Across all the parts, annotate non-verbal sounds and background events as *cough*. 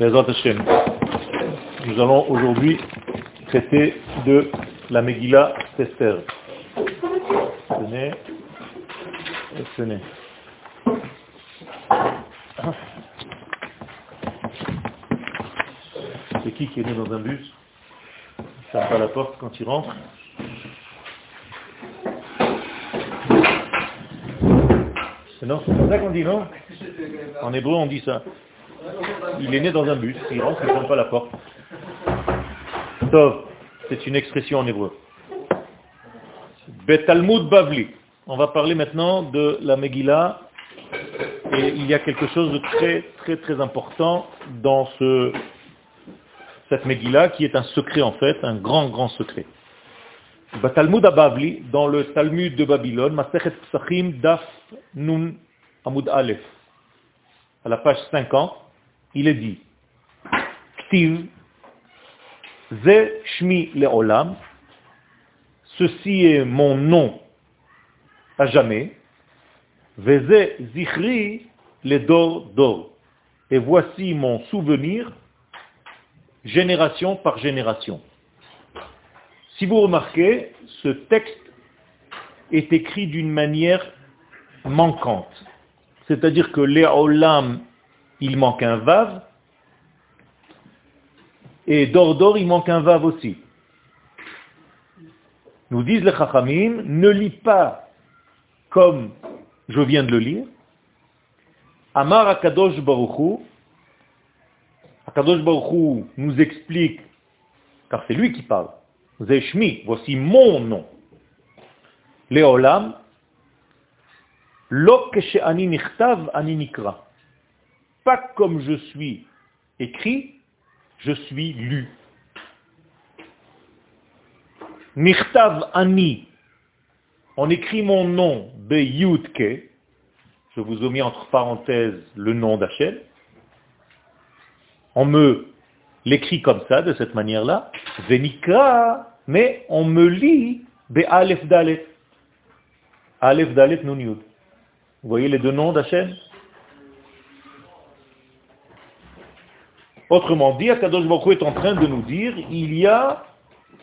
Nous allons aujourd'hui traiter de la Megillah Tester. Tenez, tenez. C'est qui qui est né dans un bus? Ça pas la porte quand il rentre c'est ça qu'on dit, non? En hébreu, on dit ça. Il est né dans un bus, il rentre, il ne pas la porte. Tov, c'est une expression en hébreu. Betalmud Bavli. On va parler maintenant de la Megillah. Et il y a quelque chose de très, très, très important dans ce, cette Megillah qui est un secret en fait, un grand, grand secret. Talmud Bavli, dans le Talmud de Babylone, Masechet Psachim Daf Nun Amud Aleph, à la page 50, il est dit, Ktiv, Ze Shmi Leolam, ceci est mon nom à jamais, Veze Zichri le Dor Dor, et voici mon souvenir génération par génération. Si vous remarquez, ce texte est écrit d'une manière manquante. C'est-à-dire que Léolam, il manque un vav, et Dordor, il manque un vav aussi. Nous disent les Chachamim, ne lis pas comme je viens de le lire. Amar Akadosh Baruchu, Akadosh Baruchu nous explique, car c'est lui qui parle, Zeshmi, voici mon nom. Léolam, ani ani Pas comme je suis écrit, je suis lu. Nichtav ani. On écrit mon nom, Beyutke. Je vous ai mis entre parenthèses le nom d'Hachem. On me l'écrit comme ça, de cette manière-là. Venikra, mais on me lit Be Aleph Dalet. Aleph Dalet Nun. Vous voyez les deux noms d'Hachem? Autrement dit, Akadosh Baruch est en train de nous dire, il y a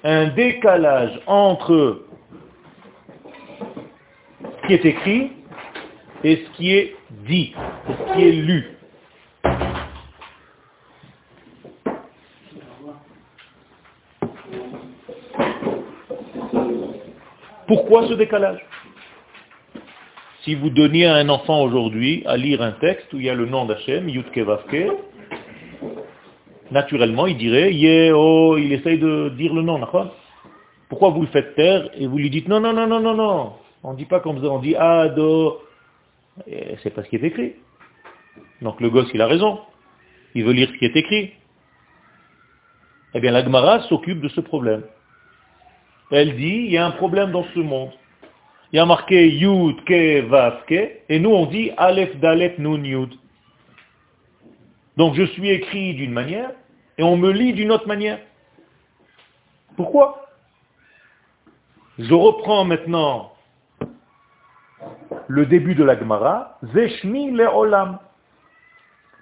un décalage entre ce qui est écrit et ce qui est dit, ce qui est lu. Pourquoi ce décalage? Si vous donniez à un enfant aujourd'hui à lire un texte où il y a le nom d'Hachem, Yudke Vavke, naturellement il dirait, yeah, oh, il essaye de dire le nom, d'accord? Pourquoi vous le faites taire et vous lui dites non, non, non, non, non, non On ne dit pas comme ça, on dit Ado. C'est pas ce qui est écrit. Donc le gosse, il a raison. Il veut lire ce qui est écrit. Eh bien, la Gemara s'occupe de ce problème. Elle dit, il y a un problème dans ce monde il y a marqué Yud, Ke, Vav, Ke, et nous on dit Aleph, Dalet, Nun, Yud. Donc je suis écrit d'une manière, et on me lit d'une autre manière. Pourquoi? Je reprends maintenant le début de la Gemara, Zeshmi le olam.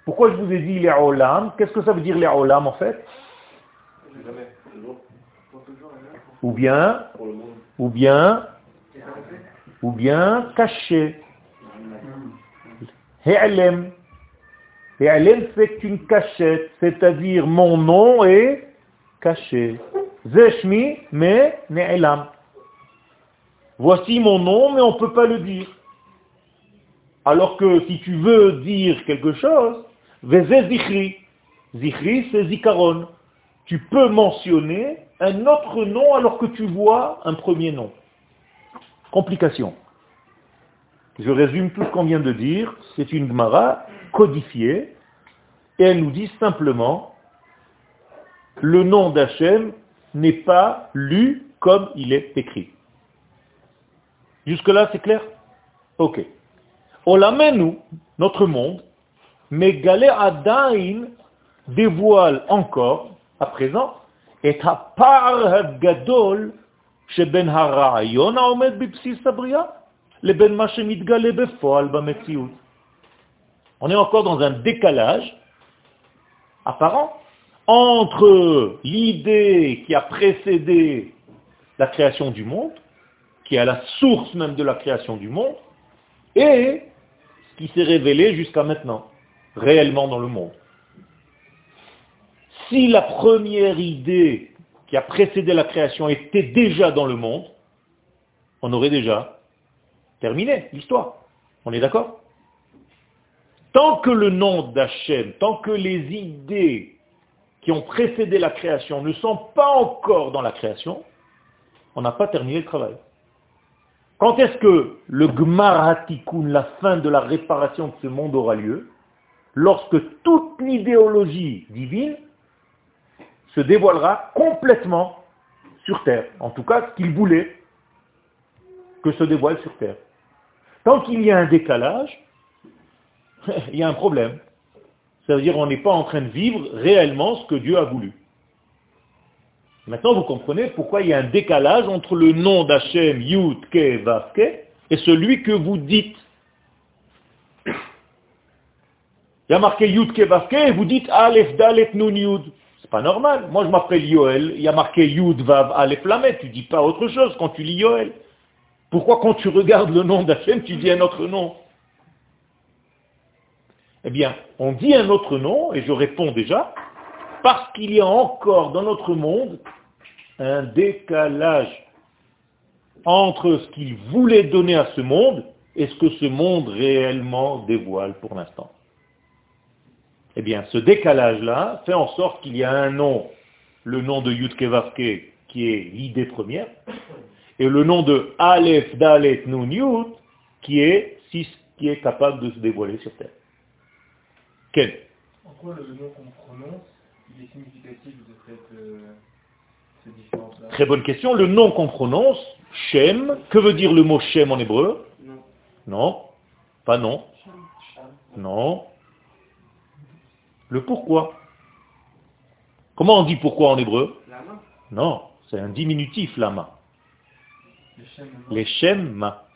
Pourquoi je vous ai dit les olam Qu'est-ce que ça veut dire les olam en fait? Ou bien, ou bien, ou bien caché. He'alem. He'alem, c'est une cachette, c'est-à-dire mon nom est caché. Zeshmi, mais ne'elam. Voici mon nom, mais on ne peut pas le dire. Alors que si tu veux dire quelque chose, zichri. Zichri, c'est zikaron. Tu peux mentionner un autre nom alors que tu vois un premier nom. Complication. Je résume tout ce qu'on vient de dire. C'est une Gemara codifiée et elle nous dit simplement le nom d'Hachem n'est pas lu comme il est écrit. Jusque-là, c'est clair? Ok. nous, notre monde, mais Galé Adain dévoile encore, à présent, et à part Gadol on est encore dans un décalage apparent entre l'idée qui a précédé la création du monde, qui est à la source même de la création du monde, et ce qui s'est révélé jusqu'à maintenant, réellement dans le monde. Si la première idée qui a précédé la création était déjà dans le monde, on aurait déjà terminé l'histoire. On est d'accord? Tant que le nom d'Hachem, tant que les idées qui ont précédé la création ne sont pas encore dans la création, on n'a pas terminé le travail. Quand est-ce que le Gmaratikun, la fin de la réparation de ce monde aura lieu? Lorsque toute l'idéologie divine se dévoilera complètement sur Terre. En tout cas, ce qu'il voulait que se dévoile sur Terre. Tant qu'il y a un décalage, *laughs* il y a un problème. Ça veut dire qu'on n'est pas en train de vivre réellement ce que Dieu a voulu. Maintenant, vous comprenez pourquoi il y a un décalage entre le nom d'Hachem, Yud, Ke, Vaske, et celui que vous dites. Il y a marqué Yud, Ke, Vaske, et vous dites Aleph, Dalet, Nun, Yud. C'est pas normal. Moi, je m'appelle Yoel. Il y a marqué Yud, Vav, Aleph, Lamet. Tu dis pas autre chose quand tu lis Yoel. Pourquoi quand tu regardes le nom d'Hachem, tu dis un autre nom? Eh bien, on dit un autre nom, et je réponds déjà, parce qu'il y a encore dans notre monde un décalage entre ce qu'il voulait donner à ce monde et ce que ce monde réellement dévoile pour l'instant. Eh bien, ce décalage-là fait en sorte qu'il y a un nom, le nom de Yudke qui est l'idée première, et le nom de Aleph Dalet Nun Yud, qui est, qui est capable de se dévoiler sur Terre. Quel En quoi le nom qu'on prononce, il est significatif de cette, euh, différence-là? Très bonne question. Le nom qu'on prononce, Shem, que veut dire le mot Shem en hébreu? Non. Non. Pas non. Non. Le pourquoi? Comment on dit pourquoi en hébreu? Lama Non, c'est un diminutif, lama. Les Shem ma.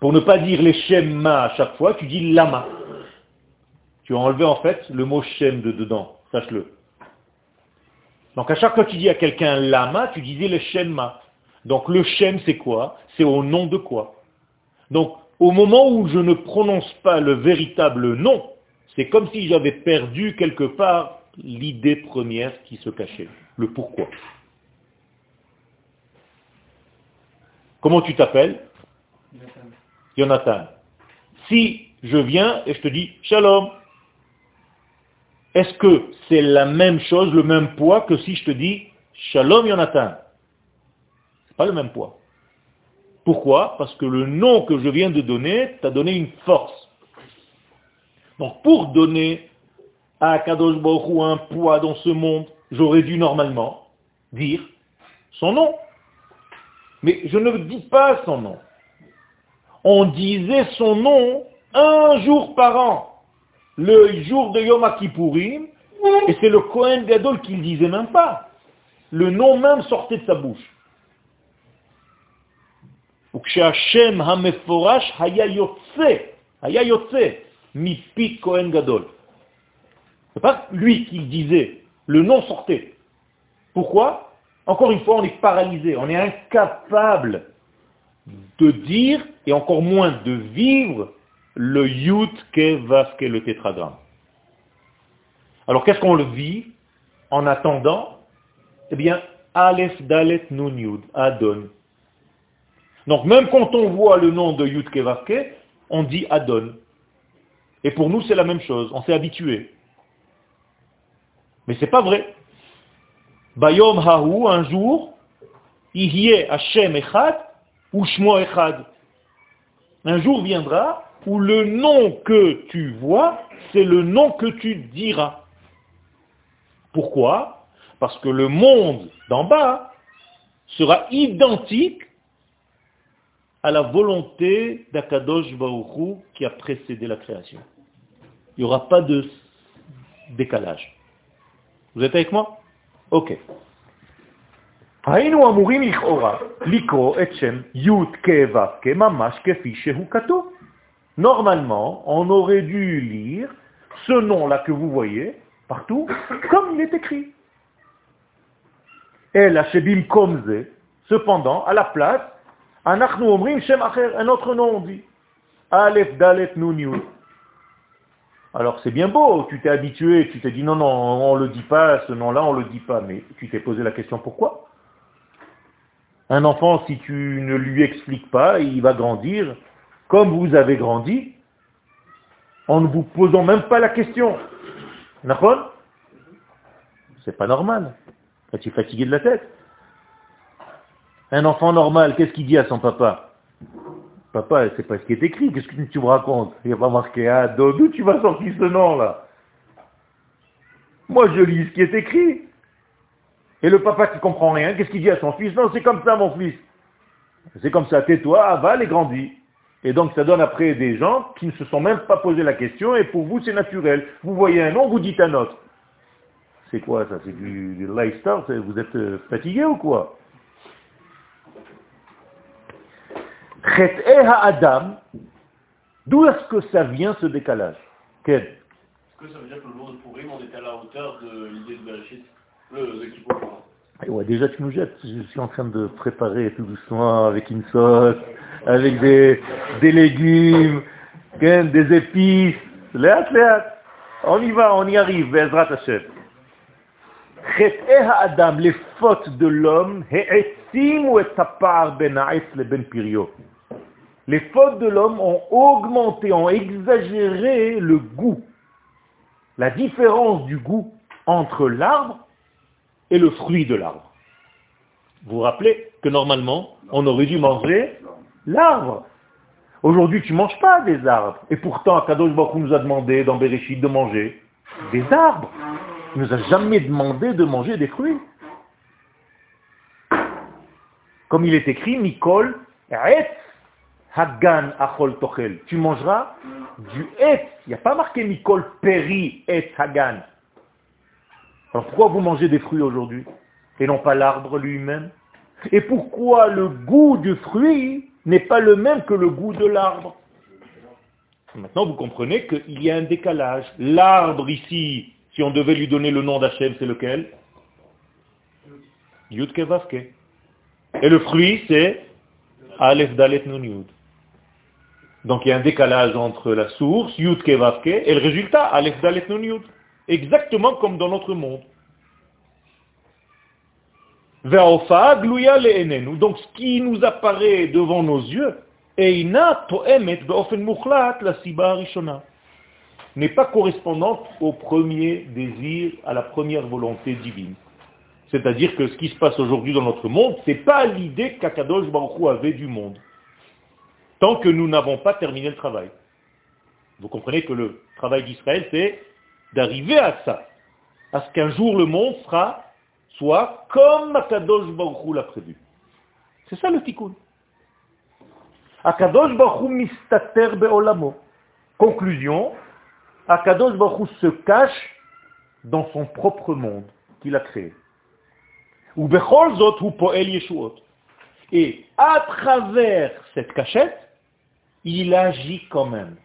Pour ne pas dire les Shemma à chaque fois, tu dis lama. Tu as enlevé en fait le mot Shem de dedans, sache-le. Donc à chaque fois que tu dis à quelqu'un lama, tu disais le Shemma. Donc le Shem c'est quoi? C'est au nom de quoi? Donc au moment où je ne prononce pas le véritable nom, c'est comme si j'avais perdu quelque part l'idée première qui se cachait, le pourquoi. Comment tu t'appelles Jonathan. Si je viens et je te dis Shalom, est-ce que c'est la même chose, le même poids que si je te dis Shalom Jonathan? C'est pas le même poids. Pourquoi? Parce que le nom que je viens de donner t'a donné une force. Donc pour donner à Kadosh Baruch un poids dans ce monde, j'aurais dû normalement dire son nom. Mais je ne dis pas son nom. On disait son nom un jour par an, le jour de Yom Kippourim, et c'est le Kohen Gadol qui ne disait même pas. Le nom même sortait de sa bouche. C'est pas lui qui disait, le nom sortait. Pourquoi? Encore une fois, on est paralysé, on est incapable de dire, et encore moins de vivre, le Yud Kevav, le tétragramme. Alors qu'est-ce qu'on le vit en attendant? Eh bien, Aleph Dalet Nun Yud, Adon. Donc même quand on voit le nom de Yud Kevavke, on dit Adon. Et pour nous, c'est la même chose. On s'est habitué. Mais c'est pas vrai. Bayom Hahu, un jour, Ihye Hashem Echad, ou Shmo Echad. Un jour viendra où le nom que tu vois, c'est le nom que tu diras. Pourquoi? Parce que le monde d'en bas sera identique à la volonté d'Akadosh Baruchou qui a précédé la création. Il n'y aura pas de décalage. Vous êtes avec moi? Ok. Normalement, on aurait dû lire ce nom-là que vous voyez partout, comme il est écrit. El Hashebim Komze, cependant, à la place, un autre nom on dit. Aleph Dalet Nun Alors c'est bien beau, tu t'es habitué, tu t'es dit non, non, on ne le dit pas, ce nom-là, on ne le dit pas, mais tu t'es posé la question pourquoi? Un enfant, si tu ne lui expliques pas, il va grandir comme vous avez grandi, en ne vous posant même pas la question. D'accord? C'est pas normal. Tu es fatigué de la tête. Un enfant normal, qu'est-ce qu'il dit à son papa? Papa, c'est pas ce qui est écrit, qu'est-ce que tu me racontes? Il n'y a pas marqué, ah, d'où tu vas sortir ce nom-là Moi, je lis ce qui est écrit. Et le papa qui comprend rien, qu'est-ce qu'il dit à son fils? Non, c'est comme ça, mon fils. C'est comme ça, tais-toi, avale et grandis. Et donc ça donne après des gens qui ne se sont même pas posé la question et pour vous c'est naturel. Vous voyez un nom, vous dites un autre. C'est quoi ça? C'est du, du lifestyle? Vous êtes euh, fatigué ou quoi? Adam, d'où est-ce que ça vient ce décalage? Quel Est-ce que ça veut dire que le jour de Pourim, on est à la hauteur de l'idée de Bereshit, le, le ouais, déjà tu nous jettes, je suis en train de préparer tout doucement avec une sauce, avec des, des légumes, des épices. Léat, léat. On y va, on y arrive, Bezrat Hashem. Adam, les fautes de l'homme, les fautes de l'homme ont augmenté, ont exagéré le goût, la différence du goût entre l'arbre et le fruit de l'arbre. Vous vous rappelez que normalement, on aurait dû manger l'arbre. Aujourd'hui, tu ne manges pas des arbres. Et pourtant, Akadosh Baruch nous a demandé dans Bereshit de manger des arbres. Il nous a jamais demandé de manger des fruits. Comme il est écrit, Mikol et Hagan Achol Tochel. Tu mangeras du et. Il n'y a pas marqué Mikol Peri et Hagan. Alors pourquoi vous mangez des fruits aujourd'hui et non pas l'arbre lui-même? Et pourquoi le goût du fruit n'est pas le même que le goût de l'arbre? Maintenant, vous comprenez qu'il y a un décalage. L'arbre ici, si on devait lui donner le nom d'Hachem, c'est lequel? Yud Vavke. Et le fruit, c'est Aleph Dalet Nun Yud. Donc il y a un décalage entre la source, Yud Vavke, et le résultat, Aleph Dalet Nun Yud. Exactement comme dans notre monde. Donc ce qui nous apparaît devant nos yeux, n'est pas correspondante au premier désir, à la première volonté divine. C'est-à-dire que ce qui se passe aujourd'hui dans notre monde, ce n'est pas l'idée qu'Akadosh Baruch avait du monde. Tant que nous n'avons pas terminé le travail. Vous comprenez que le travail d'Israël, c'est d'arriver à ça. À ce qu'un jour le monde sera soit comme Akadosh Baruch l'a prévu. C'est ça le tikkun. Akadosh Baruch mistater be'olamo. Conclusion, Akadosh Baruch se cache dans son propre monde qu'il a créé. Ou ou. Et à travers cette cachette, il agit quand même.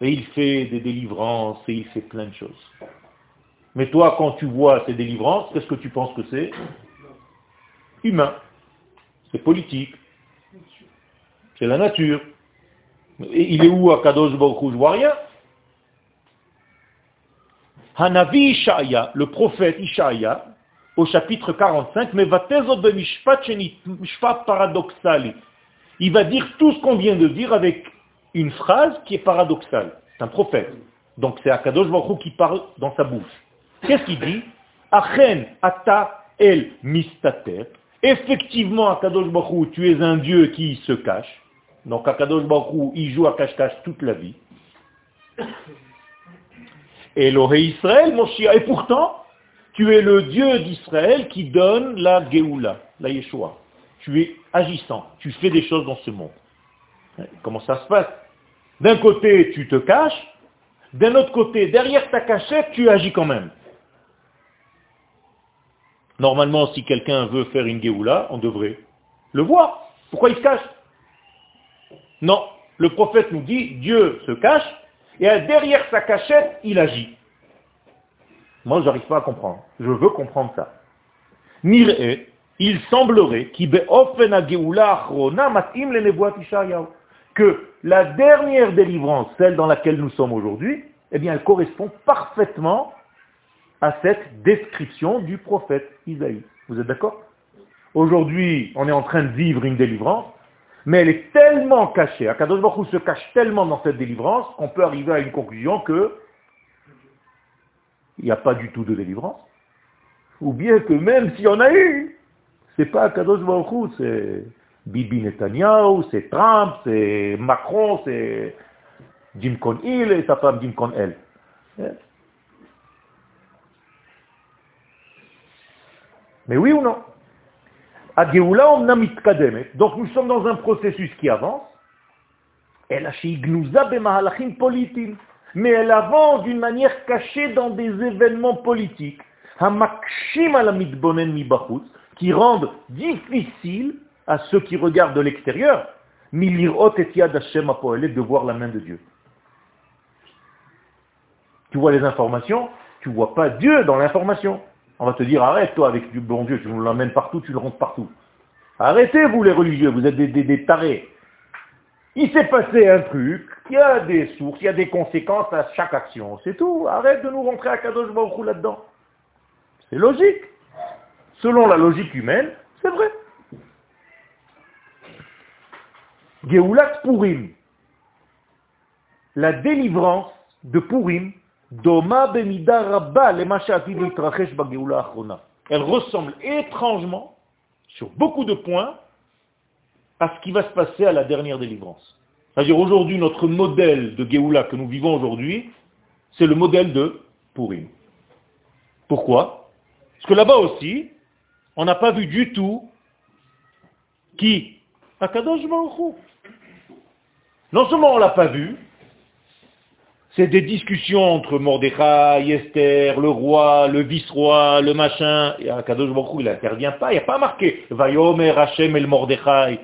Et il fait des délivrances et il fait plein de choses. Mais toi, quand tu vois ces délivrances, qu'est-ce que tu penses que c'est? Humain. C'est politique. C'est la nature. Et il est où à Kadosh Baruch Je vois rien. Hanavi Ishaya, le prophète Ishaya, au chapitre 45, mais va paradoxal. Il va dire tout ce qu'on vient de dire avec une phrase qui est paradoxale. C'est un prophète. Donc c'est Akadosh Baruch qui parle dans sa bouche. Qu'est-ce qu'il dit? Achen ata el mistater. Effectivement, Akadosh Baruch tu es un Dieu qui se cache. Donc Akadosh Baruch il joue à cache-cache toute la vie. Elohé Israël, Moshia. Et pourtant, tu es le Dieu d'Israël qui donne la Géoula, la Yeshua. Tu es agissant, tu fais des choses dans ce monde. Comment ça se passe? D'un côté, tu te caches, d'un autre côté, derrière ta cachette, tu agis quand même. Normalement, si quelqu'un veut faire une Géoula, on devrait le voir. Pourquoi il se cache? Non. Le prophète nous dit, Dieu se cache, Et derrière sa cachette, il agit. Moi, je n'arrive pas à comprendre. Je veux comprendre ça. Mir'e, il semblerait que la dernière délivrance, celle dans laquelle nous sommes aujourd'hui, eh bien, elle correspond parfaitement à cette description du prophète Isaïe. Vous êtes d'accord? Aujourd'hui, on est en train de vivre une délivrance, mais elle est tellement cachée, Akadosh Baruch se cache tellement dans cette délivrance qu'on peut arriver à une conclusion que il n'y a pas du tout de délivrance. Ou bien que même s'il y en a eu, c'est pas Akadosh Baruch c'est Bibi Netanyahu, c'est Trump, c'est Macron, c'est Jim Con-il et sa femme Jim Con-el. Mais oui ou non? Donc nous sommes dans un processus qui avance. Mais elle avance d'une manière cachée dans des événements politiques. Qui rendent difficile à ceux qui regardent de l'extérieur de voir la main de Dieu. Tu vois les informations, tu ne vois pas Dieu dans l'information. On va te dire, arrête toi avec du bon Dieu, tu nous l'emmènes partout, tu le rentres partout. Arrêtez vous les religieux, vous êtes des, tarés. Il s'est passé un truc, il y a des sources, il y a des conséquences à chaque action, c'est tout. Arrête de nous rentrer à Kadosh Baruch là-dedans. C'est logique. Selon la logique humaine, c'est vrai. Geulat Purim. La délivrance de Purim elle ressemble étrangement, sur beaucoup de points, à ce qui va se passer à la dernière délivrance. C'est-à-dire aujourd'hui, notre modèle de Géoula que nous vivons aujourd'hui, c'est le modèle de Purim. Pourquoi? Parce que là-bas aussi, on n'a pas vu du tout qui Akadosh Baruch Non seulement on ne l'a pas vu, c'est des discussions entre Mordechai, Esther, le roi, le vice-roi, le machin. Et Akadosh Baruch il n'intervient pas, il n'y a pas marqué. Vayomer Hashem el Mordechai.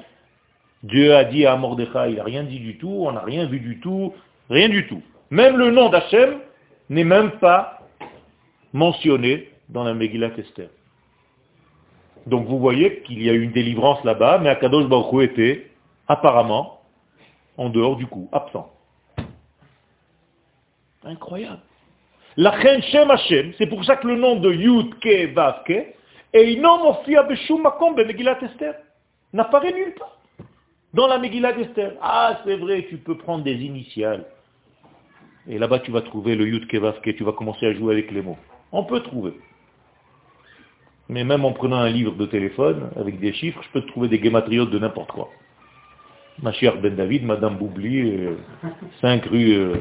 Dieu a dit à Mordechai, il n'a rien dit du tout, on n'a rien vu du tout, rien du tout. Même le nom d'Hachem n'est même pas mentionné dans la Megillat Esther. Donc vous voyez qu'il y a eu une délivrance là-bas, mais Akadosh Baruch était apparemment en dehors du coup, absent. Incroyable. La Shem Hashem, c'est pour ça que le nom de Yud Ke Vav Ke, Megillat Esther, n'apparaît nulle part dans la Megillat Esther. Ah, c'est vrai, tu peux prendre des initiales. Et là-bas, tu vas trouver le Yud Ke Vav Ke, tu vas commencer à jouer avec les mots. On peut trouver. Mais même en prenant un livre de téléphone avec des chiffres, je peux trouver des guématriotes de n'importe quoi. Ma chère Ben David, Madame Boubli, 5 euh, rue euh,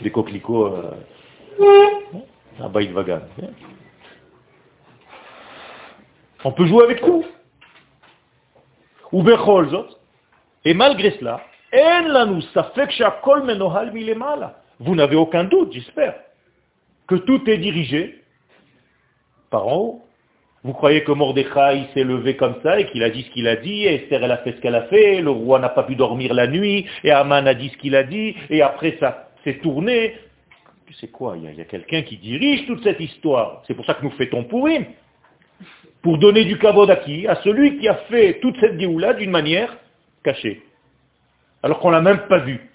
des coquelicots euh, à Baït Vagan. On peut jouer avec tout. Ou Et malgré cela, vous n'avez aucun doute, j'espère, que tout est dirigé par en haut. Vous croyez que Mordechai s'est levé comme ça et qu'il a dit ce qu'il a dit, et Esther elle a fait ce qu'elle a fait, le roi n'a pas pu dormir la nuit, et Aman a dit ce qu'il a dit, et après ça, c'est tourné. Sais quoi, il y a, quelqu'un qui dirige toute cette histoire. C'est pour ça que nous fêtons Pourim. Pour donner du kavod à celui qui a fait toute cette géoula d'une manière cachée. Alors qu'on ne l'a même pas vu.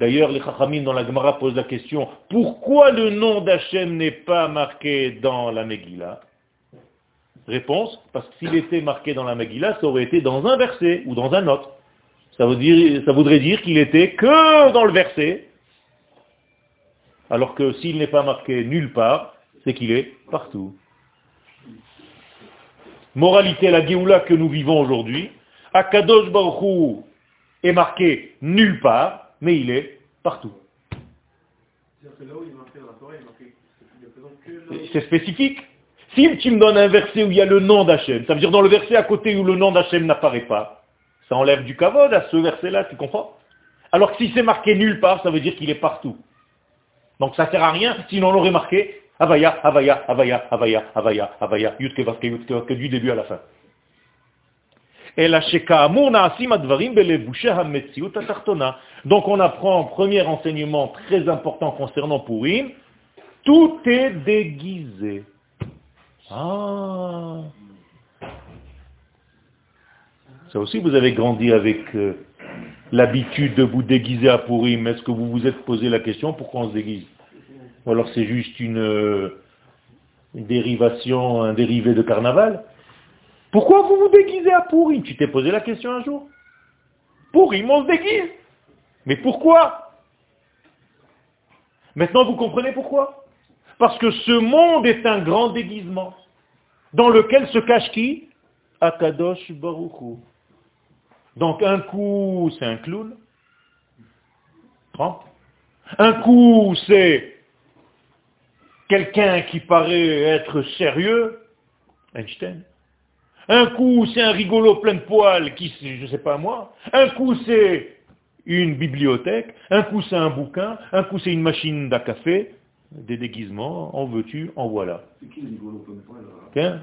D'ailleurs, les Chachamim dans la Gemara posent la question, pourquoi le nom d'Hachem n'est pas marqué dans la Megillah? Réponse, parce que s'il était marqué dans la Megillah, ça aurait été dans un verset ou dans un autre. Ça, voudrait dire qu'il était que dans le verset, alors que s'il n'est pas marqué nulle part, c'est qu'il est partout. Moralité, la Géoula que nous vivons aujourd'hui, Akadosh Baruch est marqué nulle part, mais il est partout. C'est spécifique. Si tu me donnes un verset où il y a le nom d'Hachem, ça veut dire dans le verset à côté où le nom d'Hachem n'apparaît pas, ça enlève du kavod à ce verset-là, tu comprends? Alors que si c'est marqué nulle part, ça veut dire qu'il est partout. Donc ça ne sert à rien, sinon on l'aurait marqué Avaya, Avaya, Avaya, Avaya, Avaya, Avaya, Yutke, Vaske, Yutke, du début à la fin. Donc on apprend, premier enseignement très important concernant Purim, tout est déguisé. Ah. Ça aussi, vous avez grandi avec euh, l'habitude de vous déguiser à Purim. Est-ce que vous vous êtes posé la question pourquoi on se déguise? Ou alors c'est juste une, euh, une dérivation, un dérivé de carnaval? Pourquoi vous vous déguisez à Purim Tu t'es posé la question un jour Purim, on se déguise. Mais pourquoi? Maintenant, vous comprenez pourquoi? Parce que ce monde est un grand déguisement dans lequel se cache qui? Akadosh Baruchou. Donc un coup, c'est un clown. Un coup, c'est quelqu'un qui paraît être sérieux. Einstein. Un coup, c'est un rigolo plein de poils qui, je ne sais pas moi. Un coup, c'est une bibliothèque. Un coup, c'est un bouquin. Un coup, c'est une machine à café. Des déguisements. En veux-tu, en voilà. C'est qui rigolo plein de poils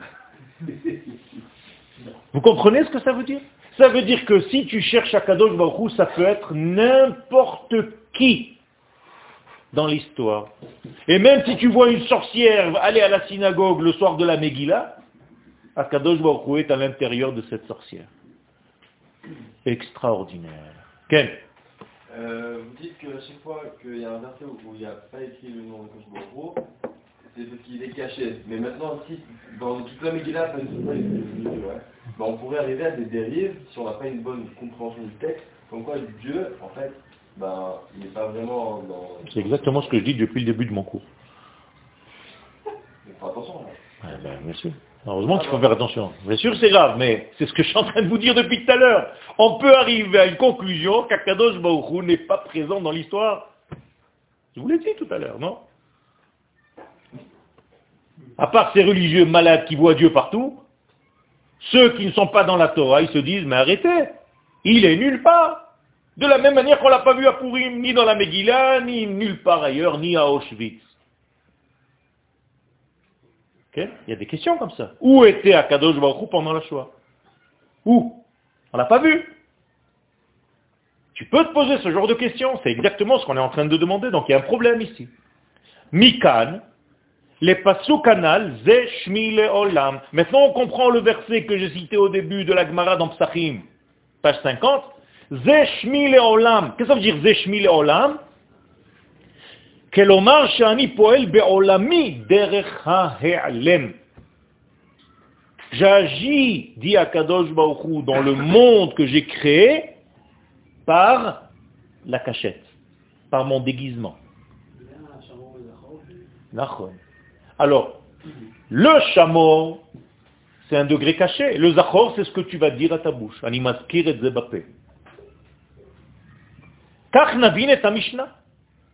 Vous comprenez ce que ça veut dire? Ça veut dire que si tu cherches à Kadosh Baruch ça peut être n'importe qui dans l'histoire. Et même si tu vois une sorcière aller à la synagogue le soir de la Megillah, Akadosh Baruch est à l'intérieur de cette sorcière. Extraordinaire. Quel euh, Vous dites que chaque fois qu'il y a un verset où il n'y a pas écrit le nom de Baruch c'est parce qu'il est caché. Mais maintenant, si dans toute la Megillah, on pourrait arriver à des dérives si on n'a pas une bonne compréhension du texte, comme quoi Dieu, en fait, ben, il n'est pas vraiment dans... C'est exactement ce que je dis depuis le début de mon cours. Mais faut attention. Là. ben, bien sûr. Heureusement qu'il faut faire attention. Bien sûr, c'est grave, mais c'est ce que je suis en train de vous dire depuis tout à l'heure. On peut arriver à une conclusion qu'Akadosh Baruch n'est pas présent dans l'histoire. Je vous l'ai dit tout à l'heure, non? À part ces religieux malades qui voient Dieu partout, ceux qui ne sont pas dans la Torah, ils se disent, mais arrêtez, il est nulle part. De la même manière qu'on l'a pas vu à Purim, ni dans la Megillah, ni nulle part ailleurs, ni à Auschwitz. Il y a des questions comme ça. Où était Akadosh Baruch pendant la Shoah? Où? On l'a pas vu. Tu peux te poser ce genre de questions, c'est exactement ce qu'on est en train de demander, donc il y a un problème ici. Mikan, les pasukanal, ze shmi olam. Maintenant on comprend le verset que j'ai cité au début de la Gemara dans Psachim, page 50. Ze shmi olam. Qu'est-ce que ça veut dire ze shmi olam כלומר שאני פועל בעולמי דרך ההיעלם. J'agis, dit Akadosh Baruch dans le monde que j'ai créé par la cachette, par mon déguisement. Alors, le chameau, c'est un degré caché. Le zachor, c'est ce que tu vas dire à ta bouche. Animaskir et zebapé. Kach navin et Mishnah.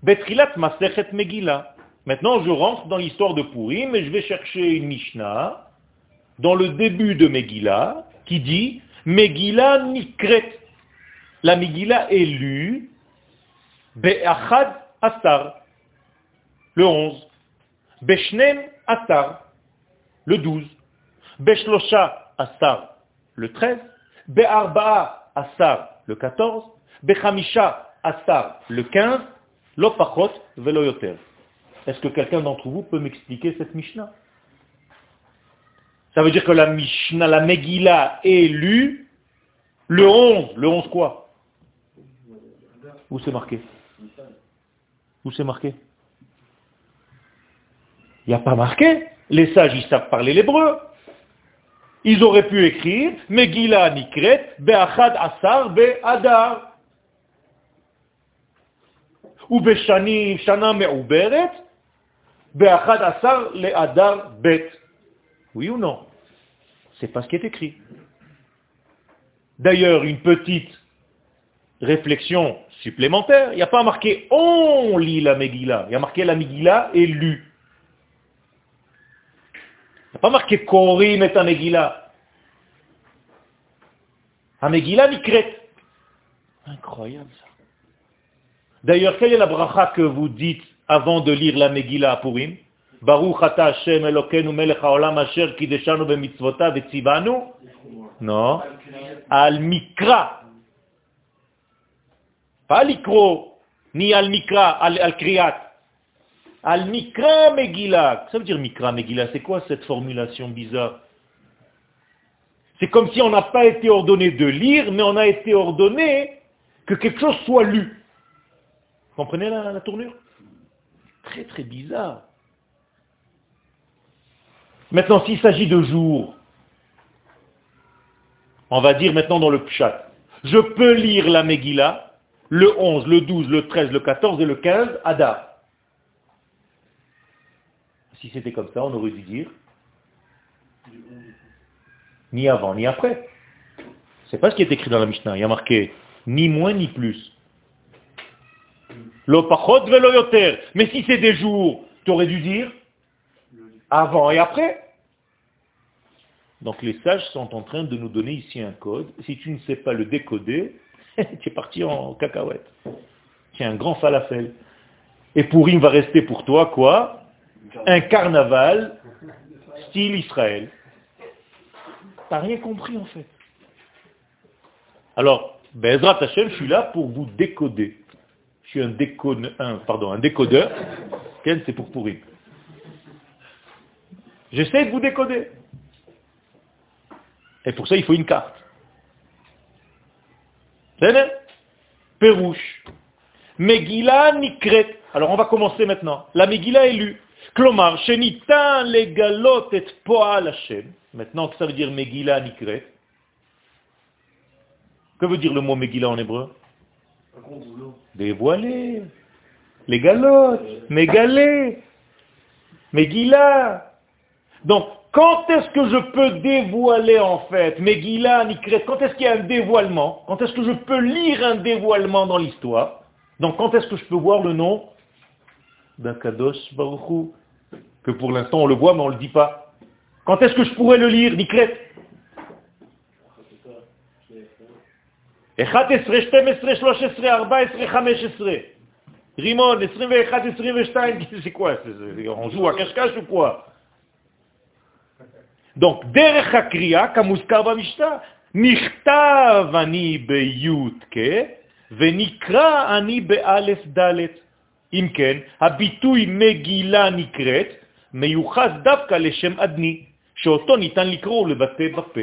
Betrilat Masechet Megillah. Maintenant, je rentre dans l'histoire de Purim et je vais chercher une Mishnah dans le début de Megillah qui dit Megillah Nikret. La Megillah est lue Be'achad Astar, le 11. Beshnem Astar, le 12. Beshlosha Astar, le 13. Be'arba'a Astar, le 14. Bechamisha Astar, le 15. L'opachot velo yoter. Est-ce que quelqu'un d'entre vous peut m'expliquer cette Mishnah? Ça veut dire que la Mishnah, la Megillah est lue le 11. Le 11 quoi? Où c'est marqué? Où c'est marqué? Il n'y a pas marqué. Les sages, ils savent parler l'hébreu. Ils auraient pu écrire Megillah Nikret, Be'achad Asar, Be'adar Oui ou non C'est pas ce qui est écrit. D'ailleurs, une petite réflexion supplémentaire, il n'y a pas marqué on lit la Megillah, il y a marqué la Megillah est lue. Il n'y a pas marqué Korim et un Megillah. Un Megillah Nikret. Incroyable ça. D'ailleurs, quelle est la bracha que vous dites avant de lire la Megillah à Purim? Baruch ata Hashem melech haolam asher kideshanu Non. Al mikra. Pas al ikro, ni al mikra, al, kriyat. Al mikra megillah. Ça veut dire mikra megillah. C'est quoi cette formulation bizarre? C'est comme si on n'a pas été ordonné de lire, mais on a été ordonné que quelque chose soit lu. Vous comprenez la, tournure? Très très bizarre. Maintenant, s'il s'agit de jours, on va dire maintenant dans le pshat, je peux lire la Megillah le 11, le 12, le 13, le 14 et le 15 Adar. Si c'était comme ça, on aurait dû dire ni avant ni après. C'est pas ce qui est écrit dans la Mishnah. Il y a marqué ni moins ni plus. L'opachot velo yoter. Mais si c'est des jours, tu aurais dû dire avant et après. Donc les sages sont en train de nous donner ici un code. Si tu ne sais pas le décoder, *laughs* tu es parti en cacahuète. Tu es un grand falafel. Et Pourim va rester pour toi quoi? Un carnaval style Israël. T'as rien compris en fait. Alors, Bezrat Hashem, je suis là pour vous décoder. Un, décodeur. C'est pour Pourim. J'essaie de vous décoder. Et pour ça, il faut une carte. C'est Pérouche. Megillah Nikret. Alors on va commencer maintenant. La Megillah est lue. Klomar, Shenitan legalot et poal Hashem. Maintenant, que ça veut dire Megillah Nikret Que veut dire le mot Megillah en hébreu? Dévoiler. Les galotes. Mégalé. Megillah. Donc, quand est-ce que je peux dévoiler en fait Megillah, Nikret, quand est-ce qu'il y a un dévoilement? Quand est-ce que je peux lire un dévoilement dans l'histoire? Donc quand est-ce que je peux voir le nom d'Akadosh Baruch Que pour l'instant on le voit mais on ne le dit pas. Quand est-ce que je pourrais le lire Nikret Rimon, 21, 22, c'est quoi On joue cache-cache ou quoi donc, derech hakriya, kamuzkar b'mishta, נכתב אני בי"ק ונקרא אני באלף ד'. אם כן, הביטוי מגילה נקראת מיוחס דווקא לשם אדני, שאותו ניתן לקרוא ולבטא בפה.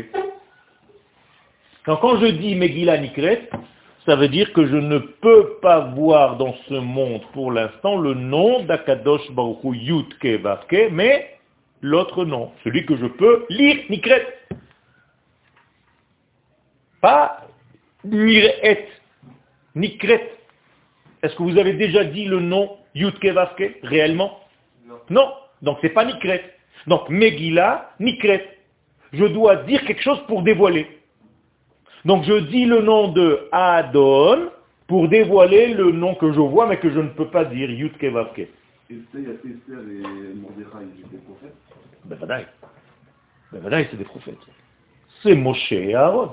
Quand je dis Megillah Nikret, ça veut dire que je ne peux pas voir dans ce monde pour l'instant le nom d'Akadosh Baruch Hu Yutke Vavke, mais l'autre nom, celui que je peux lire, Nikret. Pas Niret, Nikret. Est-ce que vous avez déjà dit le nom Yutke Vaske réellement? Non. Non, donc c'est pas Nikret. Donc Megillah, Nikret. Je dois dire quelque chose pour dévoiler. Donc je dis le nom de Adon pour dévoiler le nom que je vois mais que je ne peux pas dire, Yutke Vaske. Esther et Mordechai, étaient prophètes? Bevadaï. Bevadaï, c'est des prophètes. C'est Moshe et Aaron.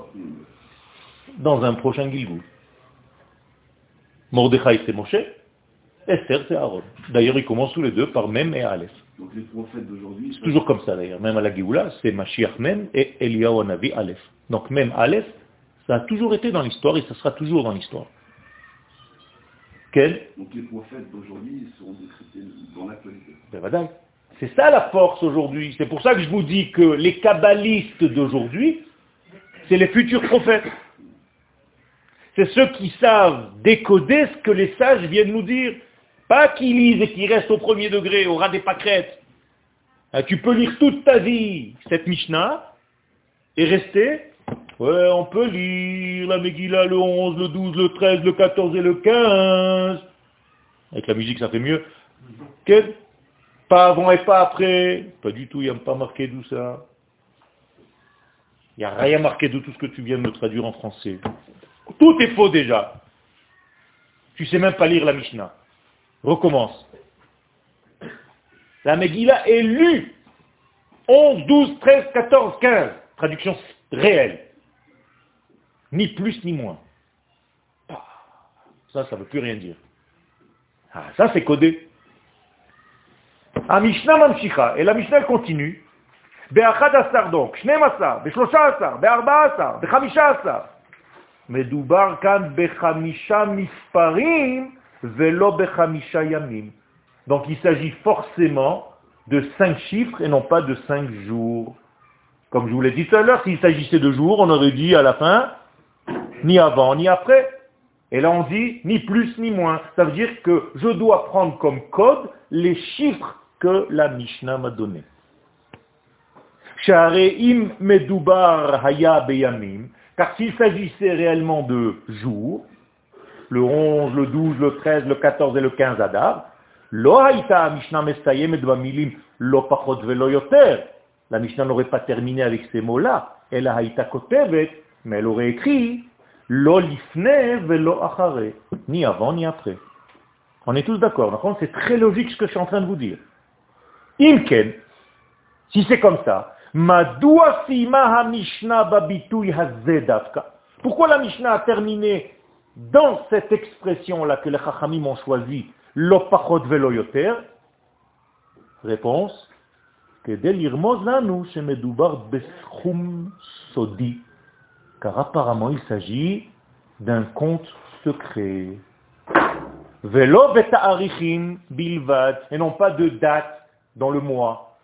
Dans un prochain Gilgul. Mordechai, c'est Moshe. Esther, c'est Aaron. D'ailleurs, ils commencent tous les deux par Mem et Aleph. Donc les prophètes d'aujourd'hui... C'est toujours comme ça d'ailleurs. Même à la Géoula, c'est Mashiach Mem et Eliyahu Navi Aleph. Donc même Aleph, ça a toujours été dans l'histoire et ça sera toujours dans l'histoire. Quel? Donc les prophètes d'aujourd'hui sont décrétés dans l'actualité. Ben, c'est ça la force aujourd'hui. C'est pour ça que je vous dis que les kabbalistes d'aujourd'hui, c'est les futurs prophètes. C'est ceux qui savent décoder ce que les sages viennent nous dire. Pas qui lisent et qui restent au premier degré, au ras des pâquerettes. Hein, tu peux lire toute ta vie cette Mishnah et rester. Ouais, on peut lire la Megillah le 11, le 12, le 13, le 14 et le 15. Avec la musique, ça fait mieux. Pas avant et pas après. Pas du tout, il n'y a pas marqué tout ça. Il n'y a rien marqué de tout ce que tu viens de me traduire en français. Tout est faux déjà. Tu sais même pas lire la Mishnah. Recommence. La Megillah est lue. 11, 12, 13, 14, 15. Traduction réelle. Ni plus ni moins. Ça, ça ne veut plus rien dire. Ah, ça c'est codé. A Mishnah Mamshicha. Et la Mishnah elle continue. Be'achad asar donc, shnem asar, be'shlosha asar, be'arba asar, be'chamisha asar. מדובר כאן בחמישה מספרים ולא בחמישה ימים. Donc il s'agit forcément de cinq chiffres et non pas de cinq jours. Comme je vous l'ai dit tout à l'heure, s'il s'agissait de jours, on aurait dit à la fin, ni avant ni après. Et là on dit ni plus ni moins. Ça veut dire que je dois prendre comme code les chiffres que la Mishnah m'a donnés. Car s'il s'agissait réellement de jours, le 11, le 12, le 13, le 14 et le 15 Adar, lo Mishnah mesayem et bamilim lo. La Mishnah n'aurait pas terminé avec ces mots-là. Kotevet, mais elle aurait écrit velo achare. Ni avant ni après. On est tous d'accord. C'est très logique ce que je suis en train de vous dire. Imken, si c'est comme ça. Pourquoi la Mishnah a terminé dans cette expression-là que les Chachamim ont choisi, l'opachot velo yoter? Réponse, que delirmoz lanu shemedubar sodi Car apparemment il s'agit d'un compte secret. Velo beta'arichim bilvad, et non pas de date dans le mois.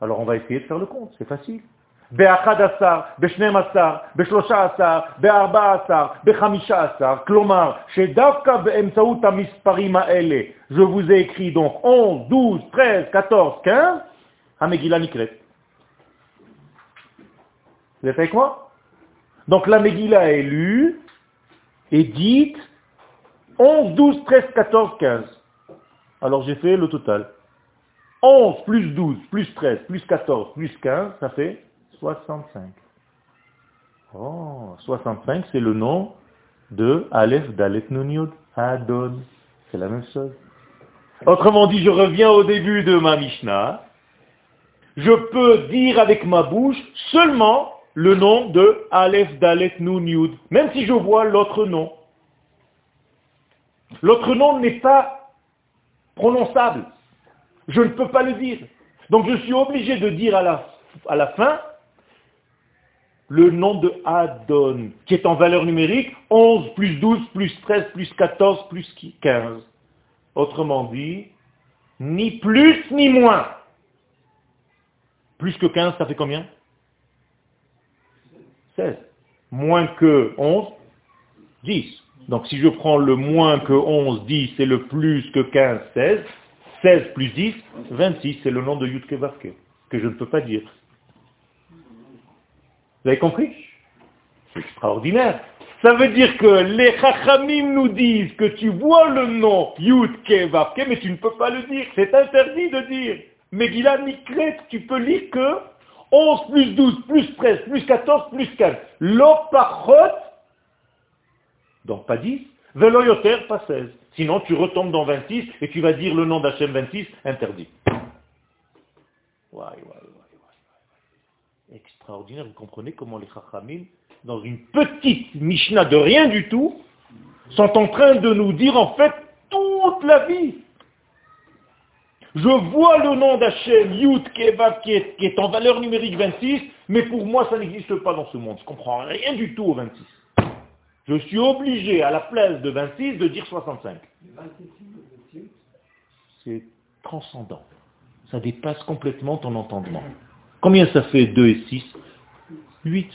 Alors on va essayer de faire le compte, c'est facile. באחד עשר, בשנים עשר, בשלושה עשר, בארבע עשר, בחמישה עשר, כלומר שדווקא באמצעות המספרים האלה, je vous ai écrit donc 11, 12, 13, 14, 15, המגילה נקראת. Vous êtes avec moi Donc la Megillah est lue et dite 11, 12, 13, 14, 15. Alors j'ai fait le total. 11 plus 12 plus 13 plus 14 plus 15, ça fait 65. Oh, 65, c'est le nom de Aleph Dalet Nun Adon. C'est la même chose. Autrement dit, je reviens au début de ma Mishnah. Je peux dire avec ma bouche seulement le nom de Aleph Dalet Nun Yud, même si je vois l'autre nom. L'autre nom n'est pas prononçable. Je ne peux pas le dire. Donc je suis obligé de dire à la, à la fin le nom de Adon, qui est en valeur numérique 11 plus 12 plus 13 plus 14 plus 15. Autrement dit, ni plus ni moins. Plus que 15, ça fait combien? 16. Moins que 11, 10. Donc si je prends le moins que 11, 10 et le plus que 15, 16, 16 plus 10, 26, c'est le nom de Yudke Vavke, que je ne peux pas dire. Vous avez compris? C'est extraordinaire. Ça veut dire que les Chachamim nous disent que tu vois le nom Yudke Vavke, mais tu ne peux pas le dire. C'est interdit de dire. Mais Gila Nikret, tu peux lire que 11 plus 12 plus 13 plus 14 plus 15. L'opachot, donc pas 10, veloyoter, pas 16. Sinon, tu retombes dans 26 et tu vas dire le nom d'Hachem 26, interdit. Extraordinaire, vous comprenez comment les Chachamim, dans une petite Mishnah de rien du tout, sont en train de nous dire en fait toute la vie. Je vois le nom d'Hachem, Yud Kevav, qui est, qui est en valeur numérique 26, mais pour moi ça n'existe pas dans ce monde. Je ne comprends rien du tout au 26. Je suis obligé, à la place de 26, de dire 65. C'est transcendant. Ça dépasse complètement ton entendement. Combien ça fait 2 et 6 8.